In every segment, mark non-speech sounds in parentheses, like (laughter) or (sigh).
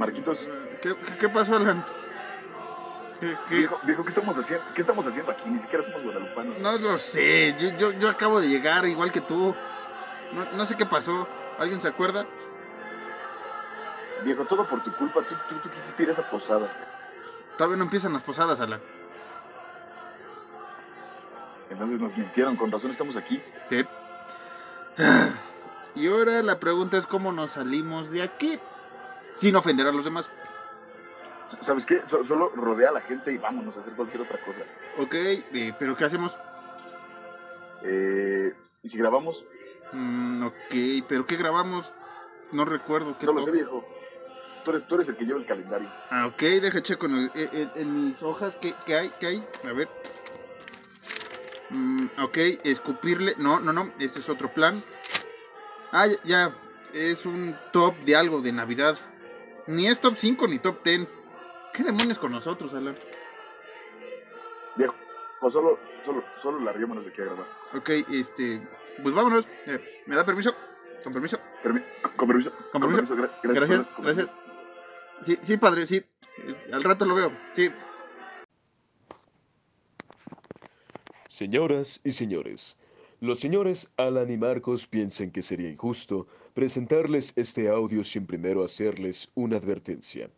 Marquitos. ¿Qué, qué- qué pasó, Alan? ¿Qué- qué? ¿qué estamos haciendo? ¿Qué estamos haciendo aquí? Ni siquiera somos guadalupanos. No lo sé, yo, yo, yo acabo de llegar igual que tú. No, no sé qué pasó. ¿Alguien se acuerda? Viejo, todo por tu culpa. Tú, tú, tú quisiste ir a esa posada. Todavía no empiezan las posadas, Alan. Entonces nos mintieron. Con razón estamos aquí. Sí. (sighs) Y ahora la pregunta es cómo nos salimos de aquí. Sin ofender a los demás. ¿Sabes qué? So- solo rodea a la gente y vámonos a hacer cualquier otra cosa. Ok, eh, pero ¿qué hacemos? Eh, ¿Y si grabamos? Mm, ok, pero ¿qué grabamos? No recuerdo. ¿qué No lo sé, viejo. Tú eres, tú eres el que lleva el calendario. Ah, ok, deja checo en, el- en- en- en mis hojas. ¿qué, qué hay? ¿Qué hay? A ver. Mm, ok, escupirle. No, no, no. Este es otro plan. Ah, ya, ya. Es un top de algo de Navidad. Ni es top 5 ni top 10. ¿Qué demonios con nosotros, Alan? Viejo, o solo, solo, solo larguémonos de aquí a grabar. Ok, este. Pues vámonos. Eh, ¿Me da permiso? Con permiso. Permi- con permiso. Con permiso. gra- Gracias, con gracias. permiso. Sí, sí, padre, sí. Al rato lo veo. Sí. Señoras y señores, los señores Alan y Marcos piensan que sería injusto presentarles este audio sin primero hacerles una advertencia.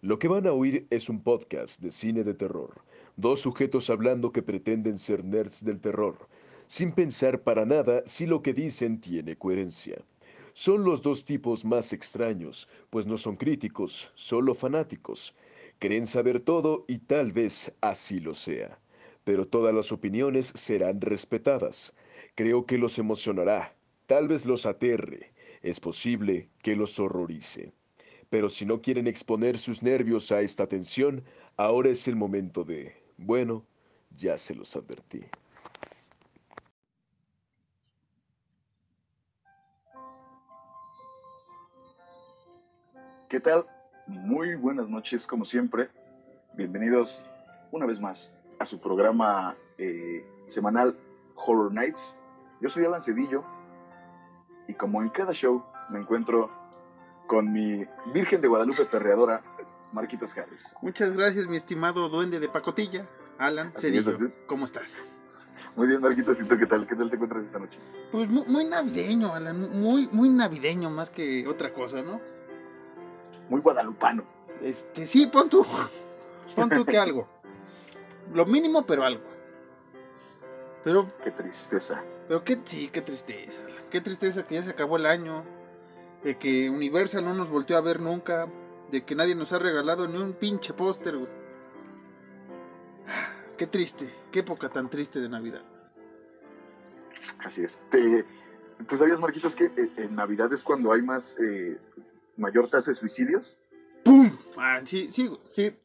Lo que van a oír es un podcast de cine de terror, dos sujetos hablando que pretenden ser nerds del terror, sin pensar para nada si lo que dicen tiene coherencia. Son los dos tipos más extraños, pues no son críticos, solo fanáticos. Creen saber todo y tal vez así lo sea pero todas las opiniones serán respetadas. Creo que los emocionará, tal vez los aterre, es posible que los horrorice. Pero si no quieren exponer sus nervios a esta tensión, ahora es el momento de... Bueno, ya se los advertí. ¿Qué tal? Muy buenas noches, como siempre. Bienvenidos una vez más a su programa eh, semanal Horror Nights. Yo soy Alan Cedillo y como en cada show me encuentro con mi Virgen de Guadalupe perreadora, Marquitos Harris. Muchas gracias, mi estimado duende de pacotilla. Alan Así Cedillo. es. ¿Cómo estás? Muy bien, Marquitos, ¿y tú qué tal? ¿Qué tal te encuentras esta noche? Pues mu- muy, navideño, Alan. Muy, muy navideño más que otra cosa, ¿no? Muy guadalupano. Este, sí, pon tú. (laughs) Pon tú que algo. Lo mínimo, pero algo. Pero, Qué tristeza. pero qué, sí, qué tristeza. Qué tristeza que ya se acabó el año. De que Universal no nos volteó a ver nunca. De que nadie nos ha regalado ni un pinche póster, güey. Qué triste. Qué época tan triste de Navidad. Así es. Te- ¿Tú sabías, Marquitos, que eh, en Navidad es cuando hay más, eh, mayor tasa de suicidios? ¡Pum! Ah, sí, sí, sí.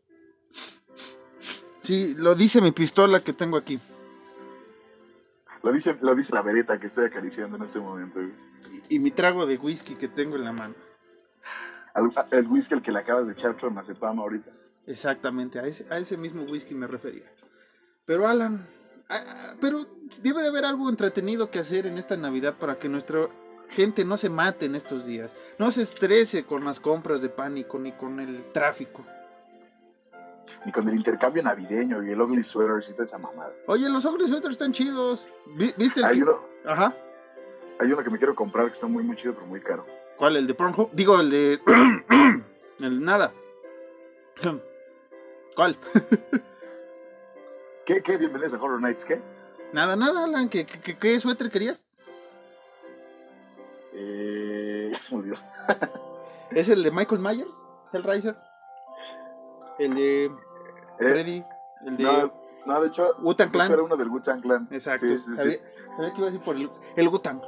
Sí, lo dice mi pistola que tengo aquí. Lo dice, lo dice la vereta que estoy acariciando en este momento. Y, y mi trago de whisky que tengo en la mano. Al- el whisky al que le acabas de echar clonazepam ahorita. Exactamente, a ese, a ese mismo whisky me refería. Pero Alan, ah, pero debe de haber algo entretenido que hacer en esta Navidad para que nuestra gente no se mate en estos días. No se estrese con las compras de pánico ni con el tráfico. Y con el intercambio navideño y el ugly sweaters y toda esa mamada. Oye, los ugly sweaters están chidos. Vi- ¿Viste el Hay uno, Ajá. hay uno que me quiero comprar que está muy, muy chido, pero muy caro. ¿Cuál? ¿El de Pornhub? Digo, el de... (clears throat) el nada. (clears throat) ¿Cuál? ¿Qué, qué? Bienvenidos a Horror Nights, ¿qué? Nada, nada, Alan. ¿Qué, qué, qué suéter querías? Eh, ya se me olvidó. ¿Es el de Michael Myers? ¿Hellraiser? ¿El de Eh, Freddy? ¿El de no, no, de hecho, hecho Clan? era uno del Wu-Tang Clan. Exacto. Sí, sí, sí. sabía, sabía que iba a decir por el, el Wu-Tang.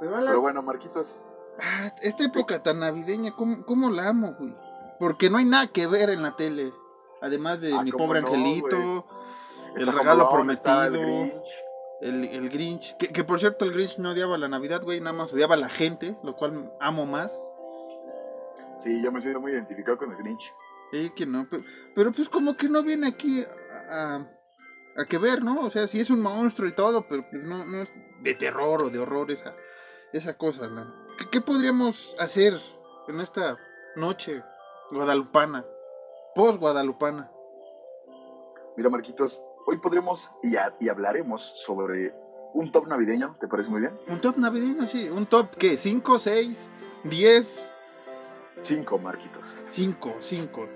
Pero bueno, Marquitos, ah, esta época tan navideña, ¿cómo, cómo la amo, güey? Porque no hay nada que ver en la tele. Además de Ah, mi pobre no, angelito, el está regalo está el prometido. Grinch. el, el Grinch. Que, que por cierto, el Grinch no odiaba la Navidad, güey, nada más odiaba a la gente, lo cual amo más. Sí, yo me siento muy identificado con el Grinch. Sí, que no, pero, pero pues como que no viene aquí a, a, a que ver, ¿no? O sea, sí es un monstruo y todo, pero pues no, no es de terror o de horror esa, esa cosa, ¿no? ¿Qué, qué podríamos hacer en esta noche guadalupana, post guadalupana. Mira, Marquitos, hoy podremos y, a- y hablaremos sobre un top navideño, ¿te parece muy bien? Un top navideño, sí. Un top, ¿qué? ¿5, 6, 10? Cinco, Marquitos. 5, 5.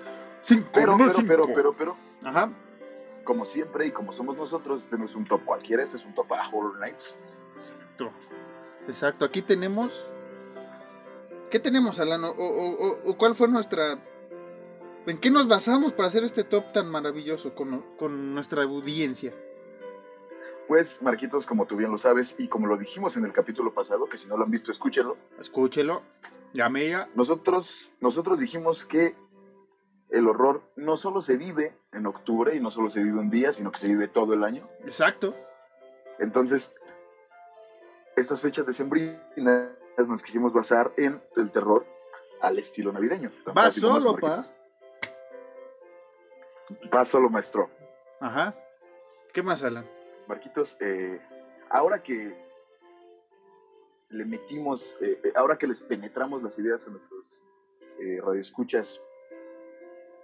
5, Pero, pero, pero, pero, pero, Ajá. como siempre y como somos nosotros, este no es un top cualquiera, este es un top a Horror Nights. Exacto. Exacto. Aquí tenemos. ¿Qué tenemos, Alan? ¿O, o- o- o cuál fue nuestra. ¿En qué nos basamos para hacer este top tan maravilloso con, con nuestra audiencia? Pues, Marquitos, como tú bien lo sabes, y como lo dijimos en el capítulo pasado, que si no lo han visto, escúchenlo, Escúchelo. Llame ya. nosotros, nosotros dijimos que el horror no solo se vive en octubre y no solo se vive un día, sino que se vive todo el año. Exacto. Entonces, estas fechas decembrinas nos quisimos basar en el terror al estilo navideño. Va solo, pa. Va solo, maestro. Ajá. ¿Qué más, Alan? Marquitos, eh, ahora que le metimos, eh, eh, ahora que les penetramos las ideas a nuestros eh, radioescuchas,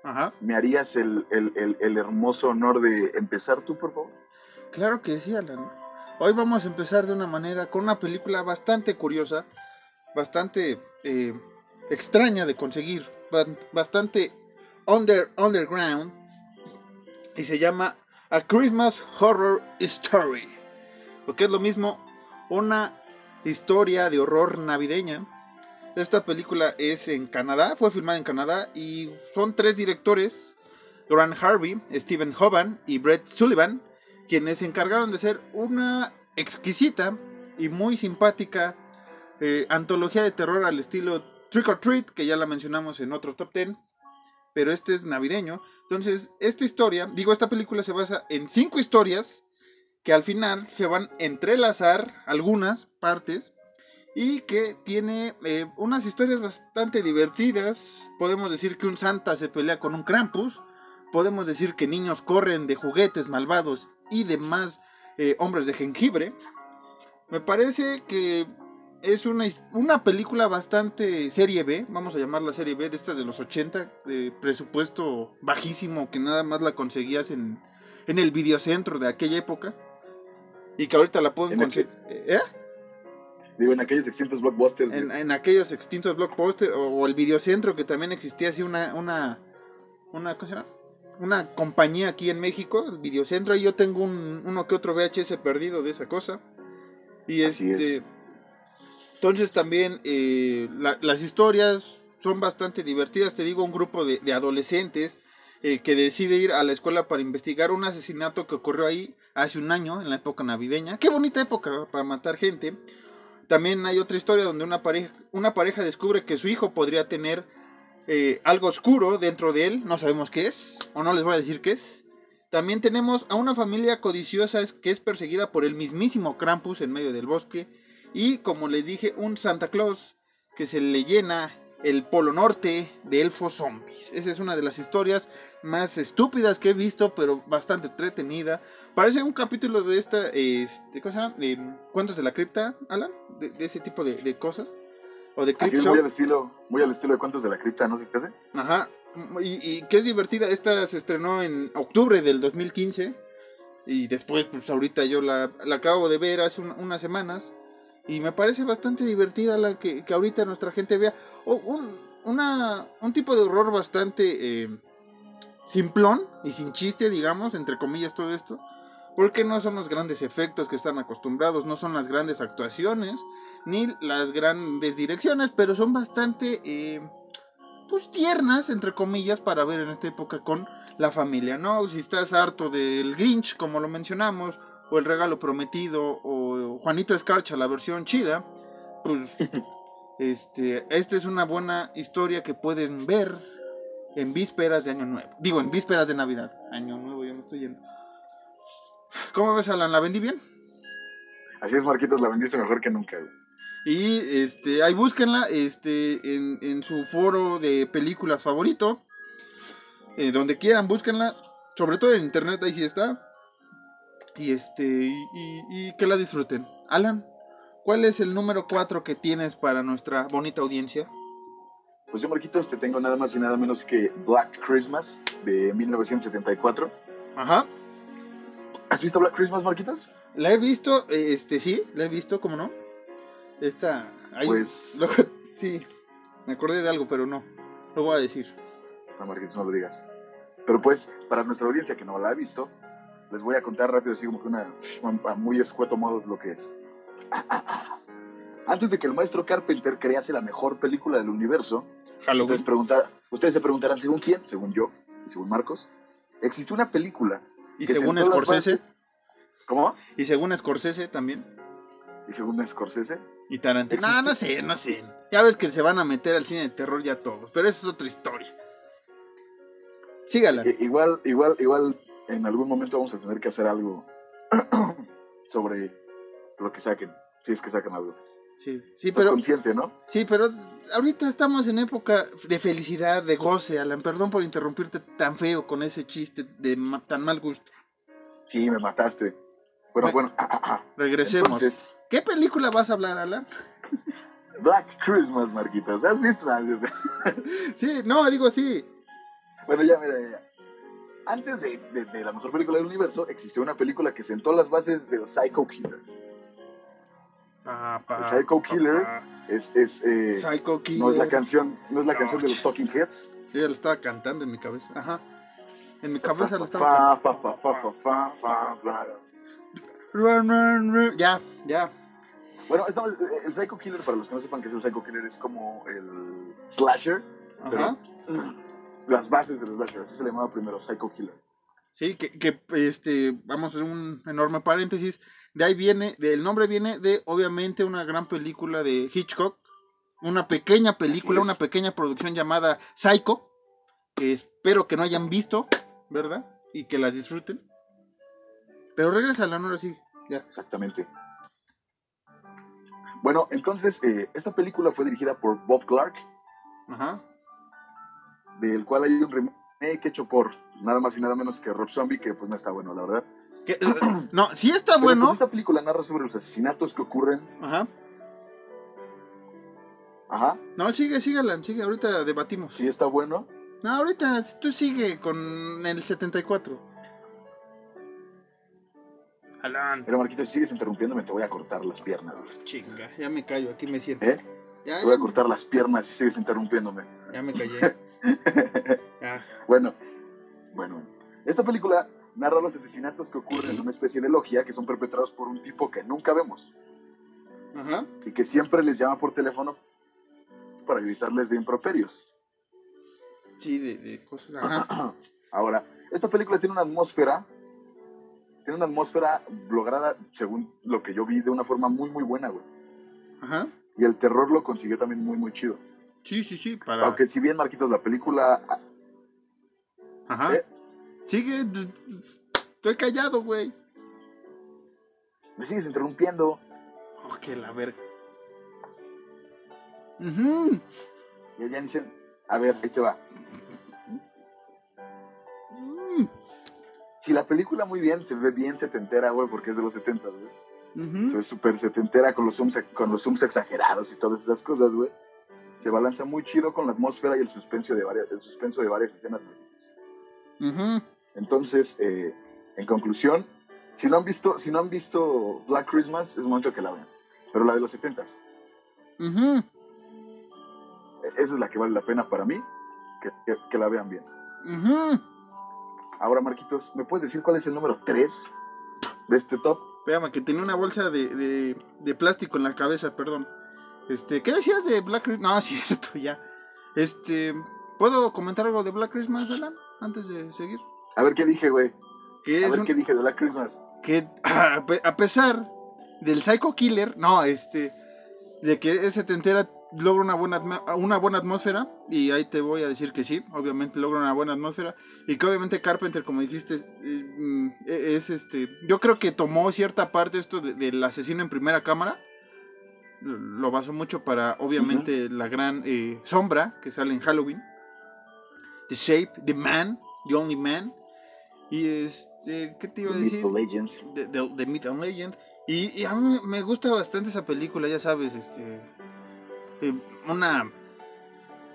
Ajá. ¿me harías el, el- el- el hermoso honor de empezar tú, por favor? Claro que sí, Alan. Hoy vamos a empezar de una manera con una película bastante curiosa, bastante eh, extraña de conseguir, ba- bastante under, underground, y se llama A Christmas Horror Story, porque es lo mismo una historia de horror navideña. Esta película es en Canadá, fue filmada en Canadá y son tres directores, Grant Harvey, Stephen Hoban y Brett Sullivan, quienes se encargaron de hacer una exquisita y muy simpática eh, antología de terror al estilo Trick or Treat, que ya la mencionamos en otro top 10, pero este es navideño. Entonces, esta historia, digo, esta película se basa en cinco historias que al final se van a entrelazar algunas partes y que tiene eh, unas historias bastante divertidas. Podemos decir que un Santa se pelea con un Krampus. Podemos decir que niños corren de juguetes malvados y demás eh, hombres de jengibre. Me parece que es una, una película bastante serie B, vamos a llamarla serie B, de estas de los 80, de presupuesto bajísimo, que nada más la conseguías en, en el videocentro de aquella época. Y que ahorita la pueden En conseguir. ¿Eh? Digo, en aquellos extintos blockbusters. en, en aquellos extintos blockbusters o, o el videocentro que también existía así una una una ¿cómo se llama? una compañía aquí en México el videocentro y yo tengo un, uno que otro VHS perdido de esa cosa y Así este es. entonces también eh, la- las historias son bastante divertidas te digo un grupo de, de adolescentes eh, que decide ir a la escuela para investigar un asesinato que ocurrió ahí hace un año en la época navideña qué bonita época para matar gente también hay otra historia donde una pareja, descubre que su hijo podría tener eh, algo oscuro dentro de él, no sabemos qué es, o no les voy a decir qué es. También tenemos a una familia codiciosa que es perseguida por el mismísimo Krampus en medio del bosque. Y como les dije, un Santa Claus que se le llena el polo norte de elfos zombies. Esa es una de las historias más estúpidas que he visto, pero bastante entretenida. Parece un capítulo de esta, este, ¿cómo se llama? Eh, Cuentos de la cripta, Alan, de, de ese tipo de, de cosas. O de es Show. muy al estilo, muy al estilo de cuentos de la cripta, ¿no se te hace? Ajá. Y, y que es divertida. Esta se estrenó en octubre del 2015. Y después, pues ahorita yo la, la acabo de ver hace un- unas semanas. Y me parece bastante divertida la que, que ahorita nuestra gente vea. Un, una, un tipo de horror bastante eh, simplón y sin chiste, digamos, entre comillas, todo esto. Porque no son los grandes efectos que están acostumbrados, no son las grandes actuaciones, ni las grandes direcciones, pero son bastante, eh, pues, tiernas, entre comillas, para ver en esta época con la familia, ¿no? Si estás harto del Grinch, como lo mencionamos, o El Regalo Prometido, o Juanito Escarcha, la versión chida, pues, (laughs) este, esta es una buena historia que pueden ver en vísperas de Año Nuevo. Digo, en vísperas de Navidad. Año Nuevo, ya me estoy yendo. ¿Cómo ves, Alan? ¿La vendí bien? Así es, Marquitos, la vendiste mejor que nunca. güey. Y este, ahí búsquenla este, en, en su foro de películas favorito. Eh, donde quieran, búsquenla. Sobre todo en internet, ahí sí está. Y este, y, y- y que la disfruten. Alan, ¿cuál es el número 4 que tienes para nuestra bonita audiencia? Pues yo, Marquitos, te tengo nada más y nada menos que Black Christmas de 1974. Ajá. ¿Has visto Black Christmas, Marquitos? La he visto, este, sí, la he visto, ¿cómo no? Esta, hay- Pues- luego- (laughs) sí, me acordé de algo, pero no, lo voy a decir. No, Marquitos, no lo digas. Pero pues, para nuestra audiencia que no la ha visto, les voy a contar rápido, así como que una, a muy escueto modo lo que es. (laughs) Antes de que el maestro Carpenter crease la mejor película del universo, ustedes, ustedes se preguntarán, ¿según quién? Según yo y según Marcos. Existió una película. Y que según Scorsese, ¿Cómo? y según Scorsese también. Y según Scorsese. Y Tarantino. No, Existe- no sé, no sé. Ya ves que se van a meter al cine de terror ya todos, pero esa es otra historia. Sígala. Igual, igual, igual, en algún momento vamos a tener que hacer algo (clears throat) sobre lo que saquen, si es que sacan algo. Sí, sí, Estás pero consciente, ¿no? sí, pero ahorita estamos en época de felicidad, de goce, Alan. Perdón por interrumpirte tan feo con ese chiste de ma- tan mal gusto. Sí, me mataste. Bueno, Bueno. bueno, (clears throat) Regresemos. entonces, ¿Qué película vas a hablar, Alan? (laughs) Black Christmas, Marquitos, ¿has visto? (laughs) Sí, no, digo sí. Bueno, ya, mira, ya. Antes de, de- de la mejor película del universo, existió una película que sentó las bases del Psycho Killer. Pa, pa, El Psycho pa, Killer. pa. Es, es, eh, Psycho Killer. no es la canción, no es la No, canción de los Talking Heads. Yo ya la estaba cantando en mi cabeza. Ajá. En mi cabeza la estaba Fa, fa, fa, fa, fa, fa, fa, fa. cantando. Ya, ya. Bueno, el Psycho Killer, para los que no sepan qué es el Psycho Killer, es como el slasher, Ajá. (clears throat) las bases del slasher, así se le llamaba primero, Psycho Killer. Sí, que, que este, vamos a hacer un enorme paréntesis. De ahí viene, del nombre viene de, obviamente, una gran película de Hitchcock. Una pequeña película, una pequeña producción llamada Psycho. Que espero que no hayan visto, ¿verdad? Y que la disfruten. Pero regresa a la hora sí. Ya. Exactamente. Bueno, entonces, eh, esta película fue dirigida por Bob Clark, Ajá. Del cual hay un remake hecho por nada más y nada menos que Rob Zombie, que pues no está bueno, la verdad. Que- (clears throat) no, sí está Pero, bueno. pues, esta película narra sobre los asesinatos que ocurren. Ajá. Ajá, No, sigue, sigue, Alan, sigue. Ahorita debatimos. sí está bueno. No, ahorita tú sigue con el 74. Alan. Pero Marquito, si sigues interrumpiéndome, te voy a cortar las piernas. güey. Chinga, ya me callo, aquí me siento. ¿Eh? Ya, Te voy a cortar las piernas si sigues interrumpiéndome. ya me callé. (laughs) Ya. (laughs) Bueno, bueno. Esta película narra los asesinatos que ocurren en una especie de logia que son perpetrados por un tipo que nunca vemos Ajá. y que siempre les llama por teléfono para gritarles de improperios. Sí, de, de cosas. Ajá. (clears throat) Ahora, esta película tiene una atmósfera, tiene una atmósfera lograda, según lo que yo vi, de una forma muy, muy buena, güey. Ajá. Y el terror lo consiguió también muy, muy chido. Sí, sí, sí. Para. Aunque si bien, Marquitos, la película... ah, Ajá. ¿Eh? Sigue. Estoy callado, güey. Me sigues interrumpiendo. Oh, que la verga. Ujú. Y ya dicen, a ver, ahí te va. Mm. Si la película muy bien, se ve bien setentera, güey, porque es de los 70, güey. Ujú. Se ve súper setentera con los, zooms, con los zooms exagerados y todas esas cosas, güey. Se balanza muy chido con la atmósfera y el suspenso de varias, el suspenso de varias escenas, güey. Ujú. Entonces, eh, en conclusión, si no han visto, si no han visto Black Christmas, es momento que la vean. Pero la de los 70 Ujú. esa es la que vale la pena para mí, que, que- que la vean bien. Ujú. Ahora, Marquitos, ¿me puedes decir cuál es el número 3 de este top? Espérame, que tenía una bolsa de, de, de plástico en la cabeza, perdón. Este, ¿qué decías de Black Christmas? No, (laughs) es cierto, ya. Este, ¿puedo comentar algo de Black Christmas, Alan? Antes de seguir. A ver qué dije, güey. A es ver un- qué dije de Black Christmas. que a pe- a pesar del Psycho Killer, no, este, de que ese setentera logra una buena, una buena atmósfera, y ahí te voy a decir que sí, obviamente logra una buena atmósfera, y que obviamente Carpenter, como dijiste, eh, mm, e- es este, yo creo que tomó cierta parte esto de- del asesino en primera cámara, lo basó mucho para, obviamente, la gran eh, sombra que sale en Halloween, The Shape, The Man, The Only Man, y este, ¿qué te iba a decir? Myth Legends. de, de, de Myth and Legend. Y, y a mí me gusta bastante esa película, ya sabes, este. eh, una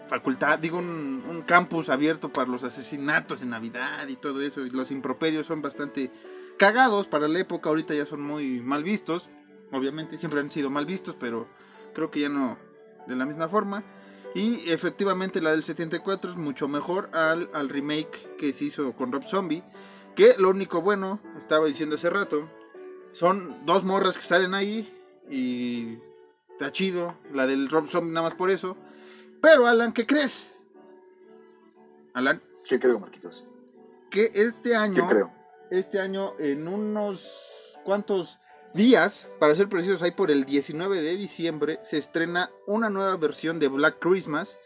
facultad, digo, un, un campus abierto para los asesinatos en Navidad y todo eso. Y los improperios son bastante cagados para la época. Ahorita ya son muy mal vistos. Obviamente, siempre han sido mal vistos, pero creo que ya no de la misma forma. Y efectivamente la del 74 es mucho mejor al, al remake que se hizo con Rob Zombie. Que lo único bueno, estaba diciendo hace rato, son dos morras que salen ahí y está chido. La del Rob Zombie nada más por eso. Pero Alan, ¿qué crees? Alan, ¿Qué creo, Marquitos? que este ¿Qué año, creo? este año en unos cuantos días, para ser precisos, ahí por el 19 de diciembre se estrena una nueva versión de Black Christmas,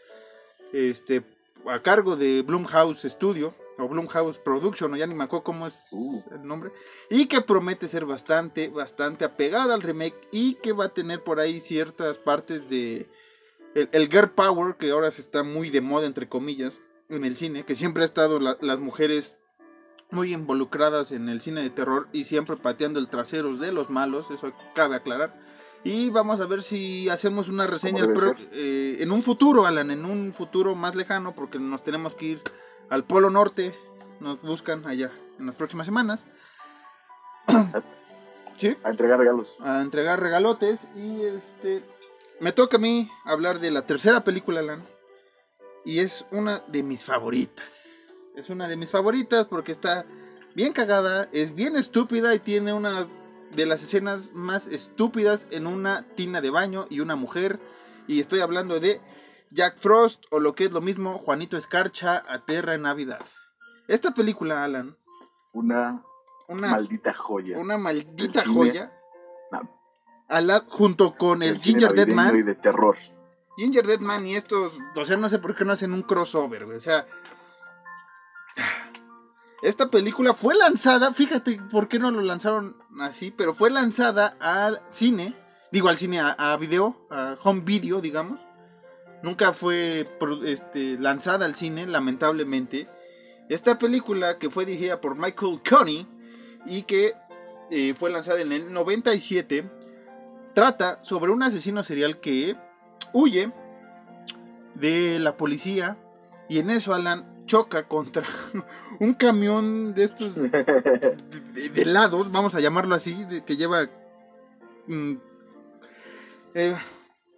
este, a cargo de Blumhouse Studio o Blumhouse Production, o ya ni me acuerdo cómo es Uh. el nombre, y que promete ser bastante, bastante apegada al remake y que va a tener por ahí ciertas partes de el, el girl power que ahora se está muy de moda entre comillas en el cine, que siempre ha estado la- las mujeres muy involucradas en el cine de terror y siempre pateando el trasero de los malos, eso cabe aclarar. Y vamos a ver si hacemos una reseña eh, en un futuro, Alan, en un futuro más lejano, porque nos tenemos que ir al Polo Norte, nos buscan allá en las próximas semanas. (clears throat) sí, A entregar regalos. a entregar regalotes y este me toca a mí hablar de la tercera película Alan y es una de mis favoritas es una de mis favoritas porque está bien cagada es bien estúpida y tiene una de las escenas más estúpidas en una tina de baño y una mujer y estoy hablando de Jack Frost o lo que es lo mismo Juanito Escarcha aterra en Navidad esta película Alan Una una maldita joya. una maldita joya. No. Junto con el cine Ginger Dead navideño Y Man. de terror. Ginger Dead Man y estos, o sea, no sé por qué no hacen un crossover, güey. O sea, esta película fue lanzada, fíjate por qué no lo lanzaron así, pero fue lanzada al cine, digo al cine, a, video, a home video, digamos. Nunca fue este, lanzada al cine, lamentablemente. Esta película que fue dirigida por Michael Coney y que eh, fue lanzada en el 97, trata sobre un asesino serial que huye de la policía y en eso Alan choca contra (laughs) un camión de estos (laughs) de, de- helados, vamos a llamarlo así, de- que lleva mm, eh,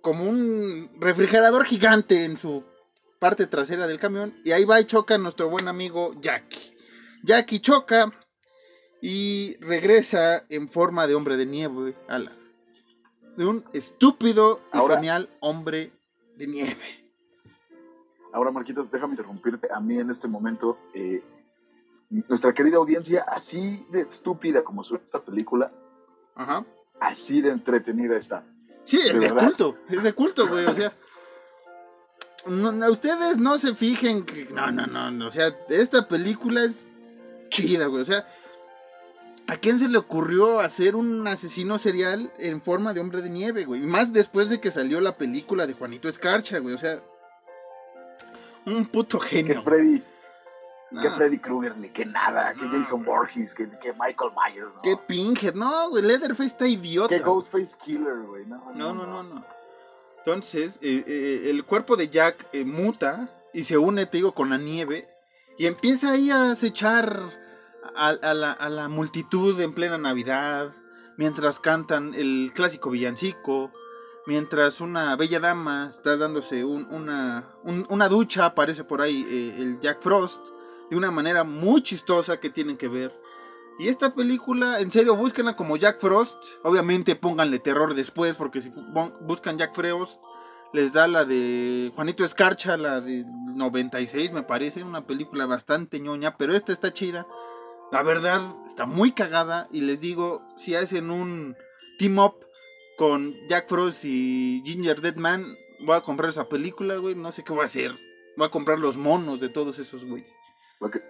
como un refrigerador gigante en su parte trasera del camión y ahí va y choca nuestro buen amigo Jackie. Jackie choca y regresa en forma de hombre de nieve, Alan. De un estúpido y Ahora- genial hombre de nieve. Ahora, Marquitos, déjame interrumpirte. A mí en este momento, eh, nuestra querida audiencia, así de estúpida como suena esta película, Ajá. así de entretenida está. Sí, es ¿De culto, es de culto, güey, o sea. no- no, ustedes no se fijen que. No, no, no, no, o sea, esta película es chida, güey, o sea. ¿A quién se le ocurrió hacer un asesino serial en forma de hombre de nieve, güey? Y Más después de que salió la película de Juanito Escarcha, güey, o sea. Un puto Que genio. Freddy, que No, Freddy Krueger, ni que nada, que No, Jason. Borges, que, que Michael Myers, ¿no? Qué Pinhead, no, güey, Leatherface está idiota. Que Ghostface Killer, güey. No, No, no, no, no. Entonces, eh, eh, el cuerpo de Jack eh, muta y se une, te digo, con la nieve y empieza ahí a acechar a, a la, a la multitud en plena Navidad, mientras cantan el clásico villancico, mientras una bella dama está dándose un- una, un- una ducha, aparece por ahí eh, el Jack Frost, de una manera muy chistosa que tienen que ver. Y esta película, en serio, búsquenla como Jack Frost. Obviamente pónganle terror después, porque si bu- buscan Jack Frost, les da la de Juanito Escarcha, la de 96 me parece, una película bastante ñoña, pero esta está chida. La verdad, está muy cagada y les digo, si hacen un team up con Jack Frost y Ginger Dead Man, voy a comprar esa película, güey, no sé qué voy a hacer. Voy a comprar los monos de todos esos güeyes. Lo que,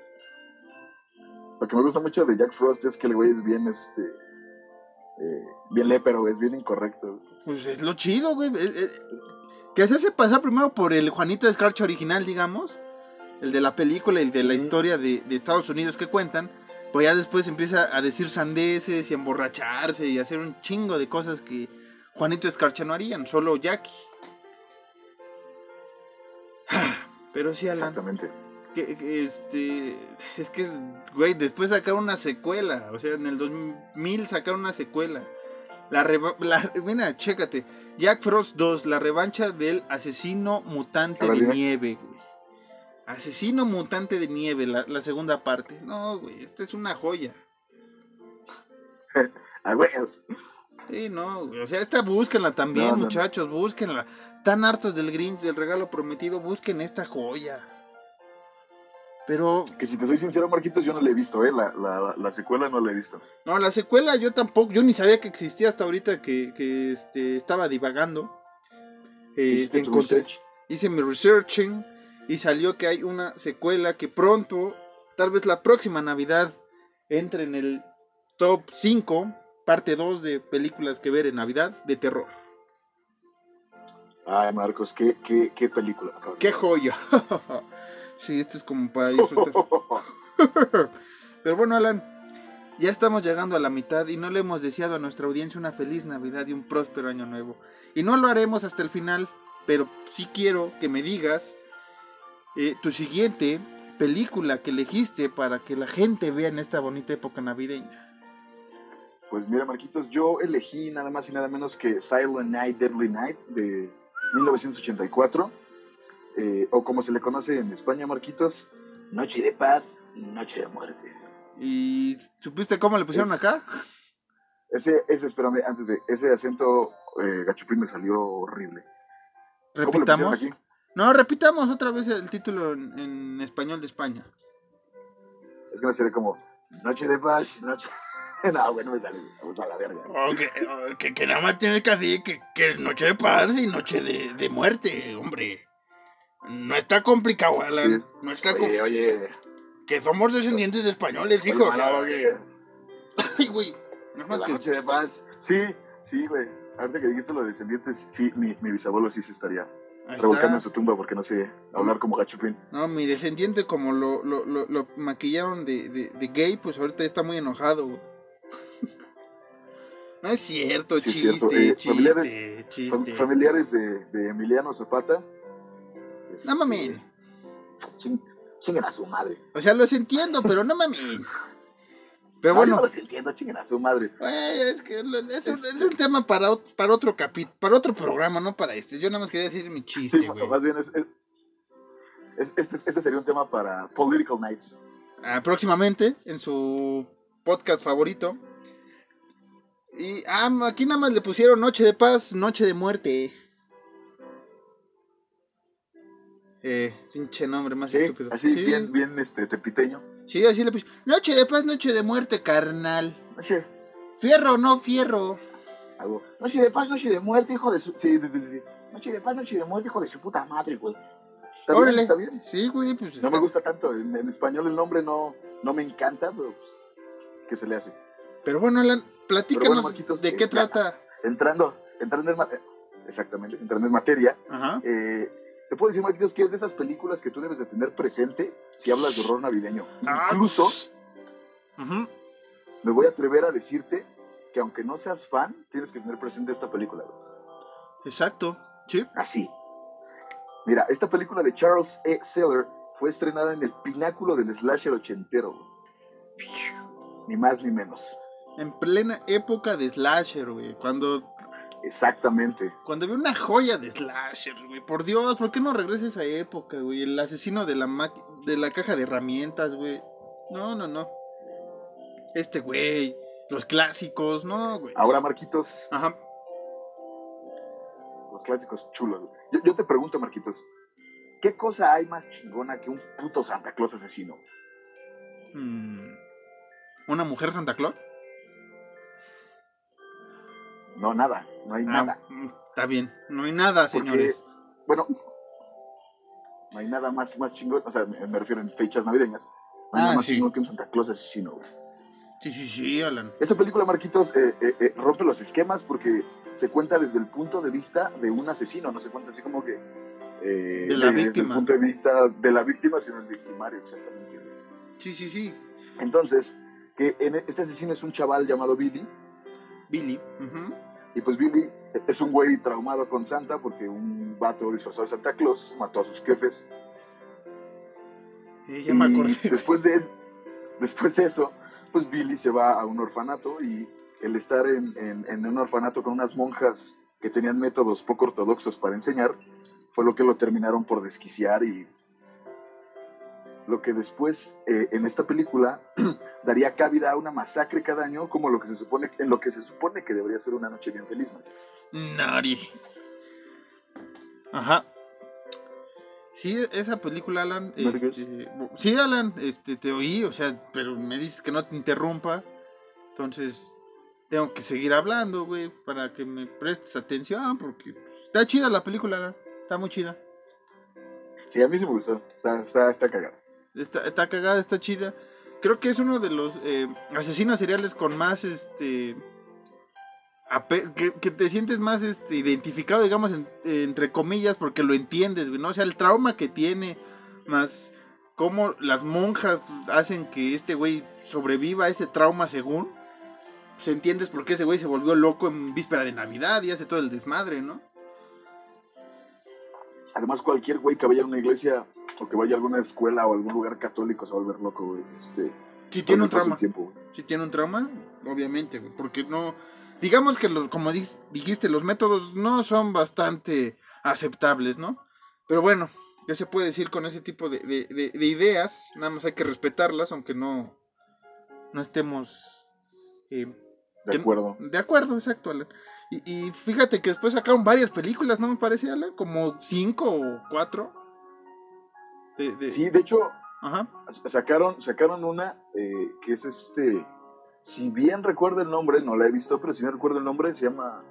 lo que me gusta mucho de Jack Frost es que el güey es bien, este, eh, bien lépero, es bien incorrecto. Pues es lo chido, güey. Eh, eh, Que se hace pasar primero por el Juanito Escarcha original, digamos. El de la película, el de la historia de, de Estados Unidos que cuentan. Pues ya después empieza a decir sandeces y a emborracharse y a hacer un chingo de cosas que Juanito Escarcha no harían, solo Jackie. (sighs) Pero sí, Alan. Exactamente. Que, que, este. Es que, güey, después sacaron una secuela. O sea, en el 2000 sacaron una secuela. La, reva la Mira, chécate. Jack Frost 2, la revancha del asesino mutante de nieve, güey. Asesino mutante de nieve, la, la segunda parte. No, güey, esta es una joya. (laughs) Güey, Sí, no. O sea, esta búsquenla también, No, no, no. muchachos, búsquenla. Están hartos del Grinch, del regalo prometido, busquen esta joya. Pero, que si te soy sincero, Marquitos, yo no la he visto, ¿eh? La, la, la secuela no la he visto. no, la secuela yo tampoco, yo ni sabía que existía hasta ahorita que, que este, estaba divagando. Eh, ¿Hiciste tu encontré, hice mi researching y salió que hay una secuela que pronto, tal vez la próxima Navidad, entre en el top 5, parte 2 de películas que ver en Navidad de terror. Ay, Marcos, qué, qué, qué película. ¡Qué joya! (laughs) sí, esto es como para disfrutar. (laughs) Pero bueno, Alan, ya estamos llegando a la mitad y no le hemos deseado a nuestra audiencia una feliz Navidad y un próspero año nuevo. Y no lo haremos hasta el final, pero sí quiero que me digas eh, tu siguiente película que elegiste para que la gente vea en esta bonita época navideña. Pues mira, Marquitos, yo elegí nada más y nada menos que Silent Night, Deadly Night de 1984, eh, o como se le conoce en España, Marquitos, Noche de Paz, Noche de Muerte. ¿Y supiste cómo le pusieron Es- acá? Ese, ese, espérame, antes de, ese acento eh, gachupín me salió horrible. ¿Cómo le pusieron Repitamos. aquí? No, repitamos otra vez el título en, en español de España. Es que me sale como Noche de Paz, Noche... (laughs) no, güey, no me sale, vamos a la verga. que, que, nada más tienes que decir que, que es noche de paz y noche de, de muerte, hombre. No está complicado, Alan. Sí. No está Oye, oye, Que somos descendientes de españoles, oye, hijo. mano, oye, Ay, güey. Nada más la que... Noche de Paz. Sí, sí, güey. Ahorita que dijiste lo de descendientes, sí, mi, mi bisabuelo sí se estaría revolcando en su tumba porque no sé hablar como gachupín. No, mi descendiente, como lo, lo, lo, lo maquillaron de, de, de gay, pues ahorita está muy enojado. No es cierto, Sí, es chiste, cierto. Eh, chiste, familiares- Fam- familiares de, de Emiliano Zapata. este, No mames. ching- chinguen a su madre. O sea, los entiendo, pero no mames. (laughs) Pero No, bueno, no los entiendo, chinguen a su madre. es que lo- es un, Este- es un tema para, para otro capítulo, para otro programa, no para este. Yo nada más quería decir mi chiste, Sí, güey. más bien es- este, este sería un tema para Political Nights. Ah, próximamente en su podcast favorito. Y ah, aquí nada más le pusieron Noche de Paz, Noche de Muerte. Eh, pinche nombre más Sí, estúpido. así sí, bien, bien este, tepiteño. sí, así le pusieron. Noche de Paz, Noche de Muerte, carnal. Noche, Fierro, no fierro. algo. Noche de paz, noche de muerte, hijo de su. Sí, sí, sí, sí. Noche de paz, noche de muerte, hijo de su puta madre, güey. Está bien, Órale. está bien. Sí, güey, pues No está- me gusta tanto. En, en español el nombre no, no me encanta, pero pues, ¿qué se le hace? Pero bueno, Alan, platícanos Pero bueno, Marquitos, de qué eh, trata. Entrando, entrando en ma- eh, exactamente, entrando en materia, Ajá. eh, te puedo decir, Marquitos, que es de esas películas que tú debes de tener presente si hablas de horror navideño. Ah, Incluso Ujú. me voy a atrever a decirte que aunque no seas fan, tienes que tener presente esta película. Exacto. Sí. Así. Mira, esta película de Charles E. Seller fue estrenada en el pináculo del slasher ochentero. Ni más ni menos. En plena época de slasher, güey. Cuando Exactamente. Cuando vi una joya de slasher, güey. Por Dios, ¿por qué no regresa a esa época, güey? El asesino de la maqui- de la caja de herramientas, güey. No, no, no. Este güey. Los clásicos, no, güey. Ahora, Marquitos, Ajá. los clásicos chulos. güey. Yo, yo te pregunto, Marquitos, ¿qué cosa hay más chingona que un puto Santa Claus asesino? Mm. ¿Una mujer Santa Claus? No, nada, no hay Ah, nada. Está bien. No hay nada, Porque- señores. Bueno, no hay nada más, más chingón, o sea, me, me refiero en fechas navideñas. No hay Ah, nada más sí. chingón que un Santa Claus asesino. güey. Sí, sí, sí, Alan. Esta película, Marquitos, eh, eh, eh, rompe los esquemas porque se cuenta desde el punto de vista de un asesino, no se cuenta así como que eh, De la desde víctima. el punto de vista de la víctima, sino el victimario, exactamente. Sí, sí, sí. Entonces, que en e- este asesino es un chaval llamado Billy, Billy. ujú. Y pues Billy es un güey traumado con Santa porque un vato disfrazado de Santa Claus mató a sus jefes ya me y acordé. (laughs) después de, es- después de eso, pues Billy se va a un orfanato y el estar en, en- en un orfanato con unas monjas que tenían métodos poco ortodoxos para enseñar fue lo que lo terminaron por desquiciar y lo que después eh, en esta película (clears throat) daría cabida a una masacre cada año como lo que se supone en lo que se supone que debería ser una noche bien feliz. Nari. Ajá. Sí, esa película, Alan. ¿No te este, sí, Alan, este, te oí, o sea, pero me dices que no te interrumpa. Entonces, tengo que seguir hablando, güey, para que me prestes atención, porque está chida la película, Alan. Está muy chida. sí a mí sí me gustó está, está, está cagada Está, cagada, está chida. Creo que es uno de los eh, asesinos seriales con más, este... Que, te sientes más este, identificado, digamos, en- entre comillas, porque lo entiendes, ¿no? O sea, el trauma que tiene, más cómo las monjas hacen que este güey sobreviva a ese trauma según, pues entiendes por qué ese güey se volvió loco en víspera de Navidad y hace todo el desmadre, ¿no? Además, cualquier güey que vaya a una iglesia o que vaya a alguna escuela o algún lugar católico se va a volver loco, güey. Este, Si tiene un trauma. tiempo. Si tiene un trauma, obviamente, güey, porque no... Digamos que, los, como dijiste, los métodos no son bastante aceptables, ¿no? Pero bueno, ¿qué se puede decir con ese tipo de, de- de- de ideas? Nada más hay que respetarlas, aunque no, no estemos eh, De que- acuerdo. de acuerdo, exacto, Alan. Y, y fíjate que después sacaron varias películas, ¿no me parece, Alan? Como cinco o cuatro. De, de- Sí, de hecho, Ajá. sacaron, sacaron una eh, que es este. Si bien recuerdo el nombre, no la he visto, pero si bien recuerdo el nombre, se llama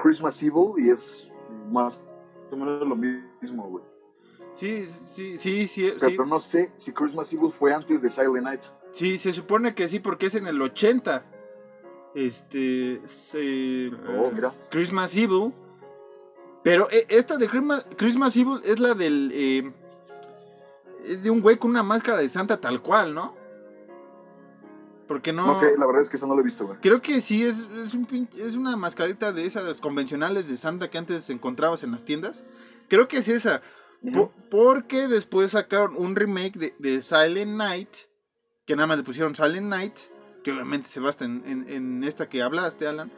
Christmas Evil y es más o menos lo mismo, güey. Sí, sí, sí, sí, Pero, sí. pero no sé si Christmas Evil fue antes de Silent Night. Sí, se supone que sí, porque es en el 80. Este. se- Oh, mira. Christmas Evil. Pero eh, esta de Christmas, Christmas Evil es la del. eh, es de un güey con una máscara de Santa tal cual, ¿no? Porque no. No sé, la verdad es que eso no lo he visto, güey. Creo que sí, es, es, un pin- es una mascarita de esas convencionales de Santa que antes encontrabas en las tiendas. Creo que es esa. Po- porque después sacaron un remake de, de Silent Night, que nada más le pusieron Silent Night, que obviamente se basa en, en- en esta que hablaste, Alan,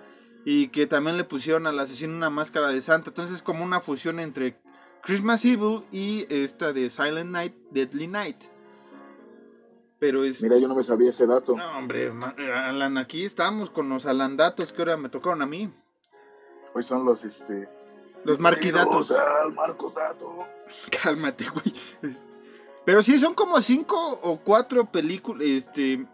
y que también le pusieron al asesino una máscara de Santa. Entonces es como una fusión entre Christmas Evil y esta de Silent Night, Deadly Night. Pero es... Mira, yo no me sabía ese dato. No, hombre, Alan, aquí estamos con los alandatos que ahora me tocaron a mí. Hoy son los, este... Los marquidatos. Al Marcos Dato. (laughs) Cálmate, güey. Este, Pero sí, son como cinco o cuatro películas, este,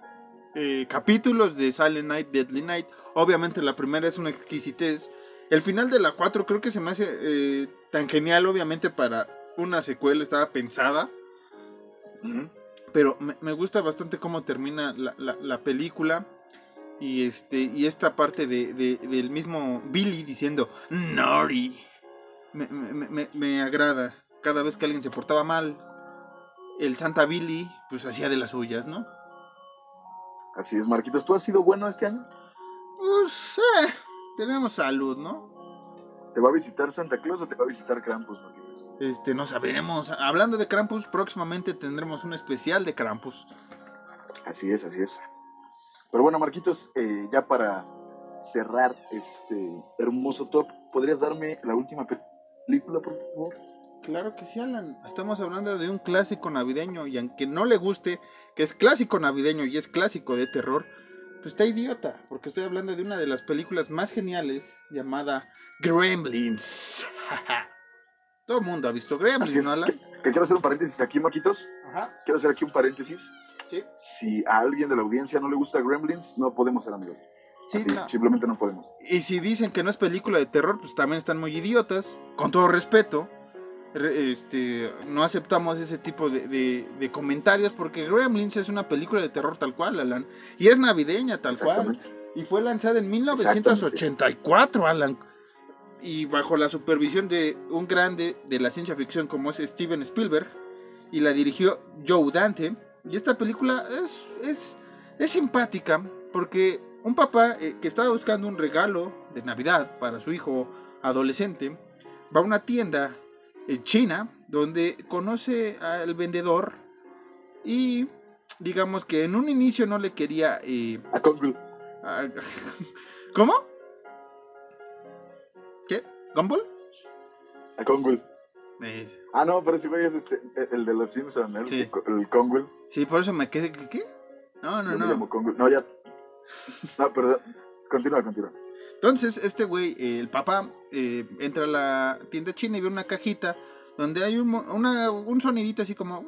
eh, capítulos de Silent Night, Deadly Night. Obviamente la primera es una exquisitez. El final de la cuatro creo que se me hace eh, tan genial, obviamente para una secuela estaba pensada. Pero me, me gusta bastante cómo termina la, la- la película. Y este y esta parte de, de- del mismo Billy diciendo Nori. Me, me- me- me agrada. Cada vez que alguien se portaba mal, el Santa Billy pues hacía de las suyas, ¿no? Así es, Marquitos. ¿Tú has sido bueno este año? Pues eh, tenemos salud, ¿no? ¿Te va a visitar Santa Claus o te va a visitar Krampus, Marquitos? Este, no sabemos. Hablando de Krampus, próximamente tendremos un especial de Krampus. Así es, así es. Pero bueno, Marquitos, eh, ya para cerrar este hermoso top, ¿podrías darme la última pe- película, por favor? Claro que sí, Alan. Estamos hablando de un clásico navideño y aunque no le guste que es clásico navideño y es clásico de terror, pues está idiota, porque estoy hablando de una de las películas más geniales llamada Gremlins. (laughs) Todo el mundo ha visto Gremlins. ¿no, Alan? Que, que quiero hacer un paréntesis aquí, Marquitos. Ajá, Quiero hacer aquí un paréntesis. sí. Si a alguien de la audiencia no le gusta Gremlins, no podemos ser amigos. Sí, Así, no. Simplemente no podemos. Y si dicen que no es película de terror, pues también están muy idiotas. Con todo respeto, re- este, no aceptamos ese tipo de, de- de comentarios porque Gremlins es una película de terror tal cual, Alan. Y es navideña tal cual. Y fue lanzada en 1984, Alan. Y bajo la supervisión de un grande de la ciencia ficción como es Steven Spielberg. Y la dirigió Joe Dante. Y esta película es, es, es simpática porque un papá eh, que estaba buscando un regalo de Navidad para su hijo adolescente va a una tienda en China donde conoce al vendedor Y digamos que en un inicio no le quería... eh, A a- ¿Cómo? ¿Qué? ¿Gumball? A Kongul. Eh, Ah, no, pero si güey es este, el de los Simpsons, el, Sí. el Kongul. sí, por eso me quedé... ¿Qué? No, no, Yo me no. llamo. No, ya. No, perdón. Continúa, continúa. Entonces, este güey, eh, el papá, eh, entra a la tienda china y ve una cajita donde hay un, mo- una- un sonidito así como...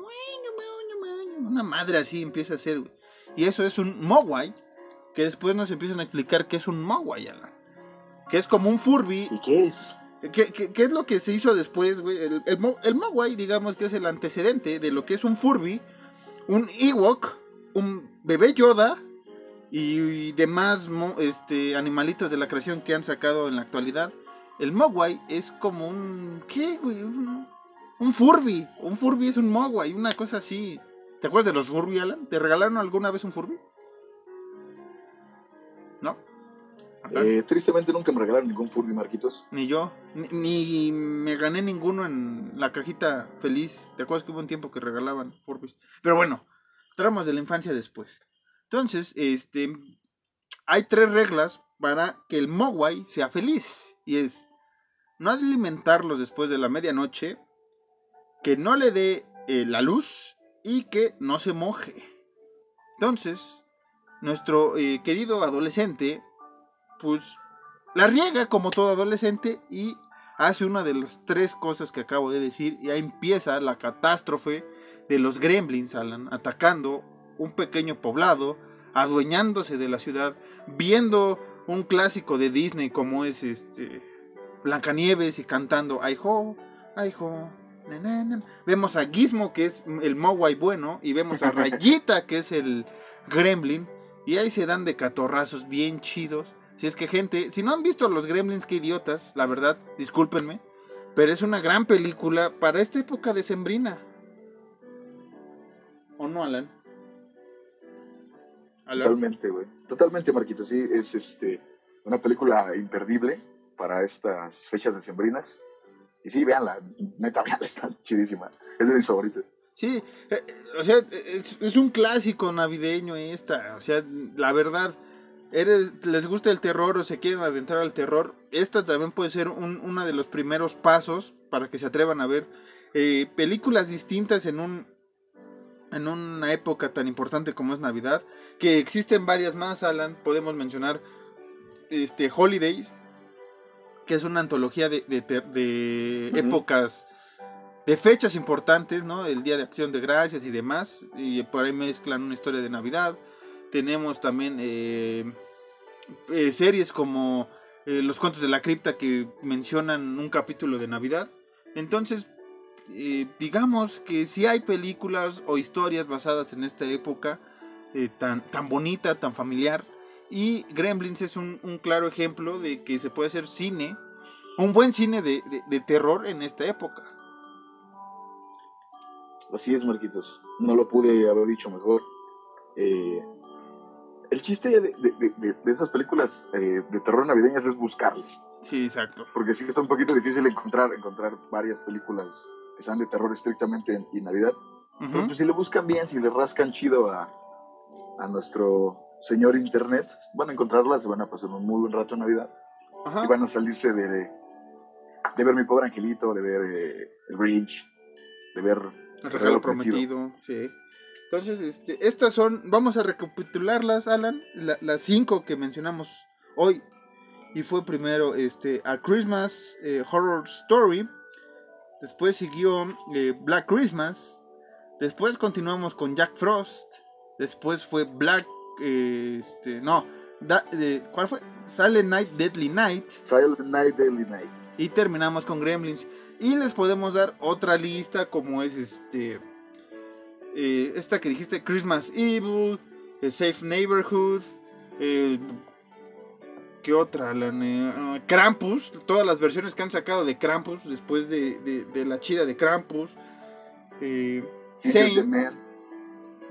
Una madre así empieza a hacer, güey. Y eso es un Mogwai, que después nos empiezan a explicar qué es un Mogwai, Alan. Que es como un Furby. ¿Y qué es? ¿Qué, qué, qué es lo que se hizo después, güey? El, el Mogwai, digamos que es el antecedente de lo que es un Furby, un Ewok, un bebé Yoda y, y demás mo- este, animalitos de la creación que han sacado en la actualidad. El Mogwai es como un... ¿Qué, güey? Un, un Furby. Un Furby es un Mogwai, una cosa así. ¿Te acuerdas de los Furby, Alan? ¿Te regalaron alguna vez un Furby? ¿No? Eh, tristemente nunca me regalaron ningún Furby, Marquitos. Ni yo, ni, ni me gané ninguno en la cajita feliz. ¿Te acuerdas que hubo un tiempo que regalaban Furbies? Pero bueno, tramos de la infancia después. Entonces, este, hay tres reglas para que el Mogwai sea feliz. Y es no alimentarlos después de la medianoche, que no le dé eh, la luz y que no se moje. Entonces, nuestro eh, querido adolescente, pues la riega como todo adolescente y hace una de las tres cosas que acabo de decir y ahí empieza la catástrofe de los gremlins, Alan, atacando un pequeño poblado, adueñándose de la ciudad, viendo un clásico de Disney como es este Blancanieves y cantando ay ho, ay ho. na, na, na". Vemos a Gizmo que es el Mogwai bueno y vemos a Rayita que es el Gremlin y ahí se dan de catorrazos bien chidos. Si es que gente, si no han visto los Gremlins, qué idiotas, la verdad, discúlpenme, pero es una gran película para esta época decembrina. ¿O no, Alan? Totalmente, güey. Totalmente, Marquitos. Sí, es este una película imperdible para estas fechas decembrinas. Y sí, véanla. Neta, véanla, (laughs) está chidísima. Es de mis favoritos. Sí, eh, eh, o sea, es, es un clásico navideño esta. O sea, la verdad, eres, les gusta el terror o se quieren adentrar al terror, esta también puede ser un, uno de los primeros pasos para que se atrevan a ver eh, películas distintas en un en una época tan importante como es Navidad, que existen varias más, Alan, podemos mencionar este Holidays, que es una antología de, de, de épocas, de fechas importantes, ¿no? El Día de Acción de Gracias y demás, y por ahí mezclan una historia de Navidad. Tenemos también eh, eh, series como eh, Los Cuentos de la Cripta que mencionan un capítulo de Navidad. Entonces, eh, digamos que si hay películas o historias basadas en esta época eh, tan, tan bonita, tan familiar. Y Gremlins es un, un claro ejemplo de que se puede hacer cine, un buen cine de, de- de terror en esta época. Así es, Marquitos. No lo pude haber dicho mejor. Eh, el chiste de, de- de- esas películas eh, de terror navideñas es buscarlas. Sí, exacto. Porque sí está un poquito difícil encontrar, encontrar varias películas que sean de terror estrictamente en, en Navidad. Ujú. Pero pues si le buscan bien, si le rascan chido a, a nuestro señor Internet, van a encontrarlas y van a pasar un muy buen rato en Navidad. Y van a salirse de, de ver Mi Pobre Angelito, de ver eh, El Grinch, de ver El regalo prometido, sí. Entonces, este, estas son, vamos a recapitularlas, Alan, la- las cinco que mencionamos hoy. Y fue primero este, A Christmas eh, Horror Story. Después siguió eh, Black Christmas. Después continuamos con Jack Frost. Después fue Black, eh, este, no, da- ¿cuál fue? Silent Night, Deadly Night. Silent Night, Deadly Night. Y terminamos con Gremlins. Y les podemos dar otra lista como es este... eh, esta que dijiste, Christmas Evil, Safe Neighborhood, eh, ¿qué otra? Ah, Krampus, todas las versiones que han sacado de Krampus después de, de- de la chida de Krampus. Eh, Saint, Dead Man.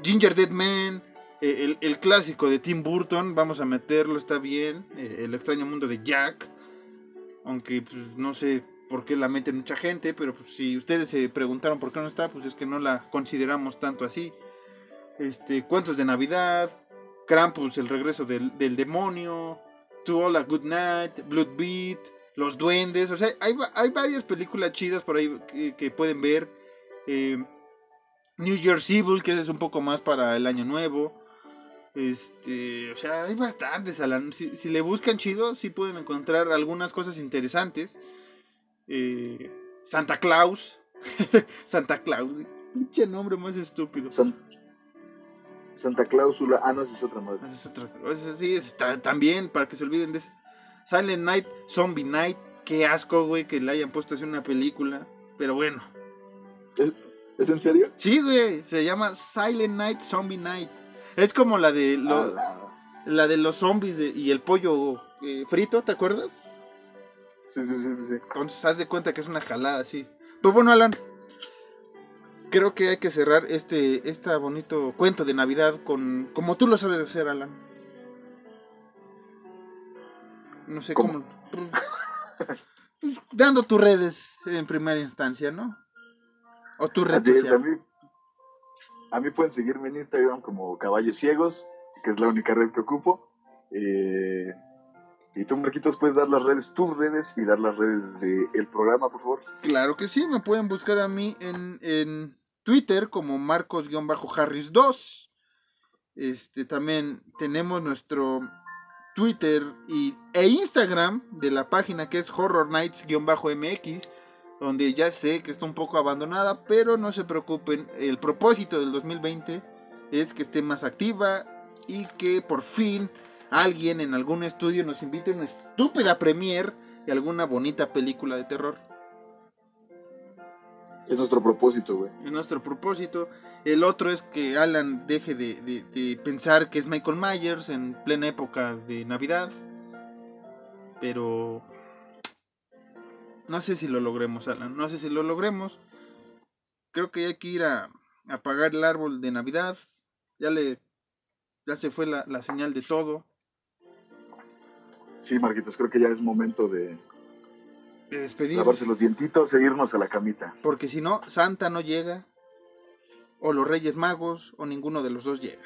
Ginger Dead Man, eh, el, el clásico de Tim Burton, vamos a meterlo, está bien. eh, el extraño mundo de Jack, aunque pues, no sé por qué la mete mucha gente, pero pues, si ustedes se preguntaron por qué no está, pues es que no la consideramos tanto así. este, Cuentos de Navidad, Krampus, El regreso del, del demonio, To All a Good Night, Blood Beat, Los Duendes, o sea, hay, hay varias películas chidas por ahí que, pueden ver. Eh, New Year's Evil, que es un poco más para el año nuevo. Este, o sea, hay bastantes. Alan. Si, si le buscan chido, sí pueden encontrar algunas cosas interesantes. Eh, Santa Claus. (laughs) Santa Claus, pinche nombre más estúpido. San- Santa Cláusula. Ah, no, esa es otra madre. Esa es otra. Sí, está también, para que se olviden de ese. Silent Night, Zombie Night. Qué asco, güey, que le hayan puesto así una película. Pero bueno. ¿Es, ¿es en serio? Sí, güey, se llama Silent Night, Zombie Night. Es como la de, lo- Ah, la- la de los zombies de- y el pollo eh, frito, ¿te acuerdas? Sí, sí, sí, sí, sí. Entonces, haz de cuenta que es una jalada así. Pero bueno, Alan, creo que hay que cerrar este, este bonito cuento de Navidad con como tú lo sabes hacer, Alan. No sé ¿Cómo? cómo. pues, pues, dando tus redes en primera instancia, ¿no? O tu red es, a mí, a mí pueden seguirme en Instagram como Caballos Ciegos, que es la única red que ocupo. Eh, y tú, Marquitos, puedes dar las redes, tus redes y dar las redes del programa, por favor. Claro que sí, me pueden buscar a mí en, en Twitter como Marcos-Harris2. Este, también tenemos nuestro Twitter y, e Instagram de la página que es Horror Nights-MX, donde ya sé que está un poco abandonada, pero no se preocupen, el propósito del 2020 es que esté más activa y que por fin alguien en algún estudio nos invite a una estúpida premiere de alguna bonita película de terror. Es nuestro propósito, güey. Es nuestro propósito. El otro es que Alan deje de, de- de pensar que es Michael Myers en plena época de Navidad. Pero... No sé si lo logremos, Alan. No sé si lo logremos. Creo que hay que ir a a apagar el árbol de Navidad. Ya le... Ya se fue la, la señal de todo. Sí, Marquitos, creo que ya es momento de De despedir. lavarse los dientitos e irnos a la camita. Porque si no, Santa no llega. O los Reyes Magos. O ninguno de los dos llega.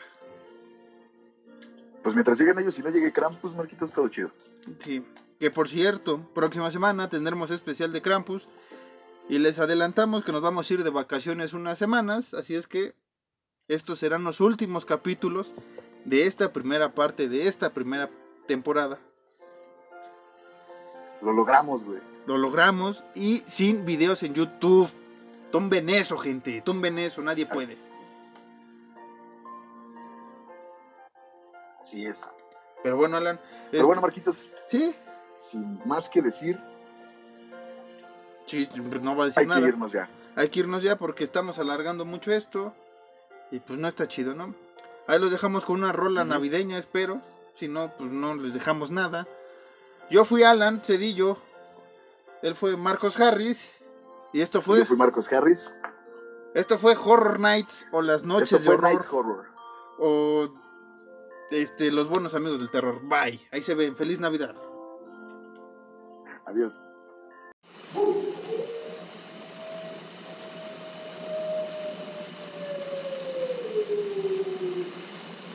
Pues mientras lleguen ellos y no llegue Krampus, Marquitos, todo chido. Sí, que por cierto, próxima semana tendremos especial de Krampus y les adelantamos que nos vamos a ir de vacaciones unas semanas, así es que estos serán los últimos capítulos de esta primera parte de esta primera temporada. Lo logramos, güey. Lo logramos y sin videos en YouTube. Tumben eso, gente, tumben eso, nadie puede. Así es. Pero bueno, Alan, Pero este- bueno, Marquitos, sí, sin más que decir, sí, no va a decir hay nada. que irnos ya. hay que irnos ya porque estamos alargando mucho esto y pues no está chido, ¿no? Ahí los dejamos con una rola navideña, espero. Si no, pues no les dejamos nada. Yo fui Alan Cedillo. Él fue Marcos Harris. Y esto fue, Yo fui Marcos Harris. esto fue Horror Nights o las noches Esto de fue horror Nights Horror. o este los buenos amigos del terror. Bye. Ahí se ven. Feliz Navidad. Adiós.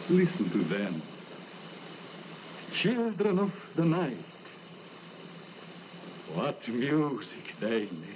Listen to them. Children of the night. What music they make.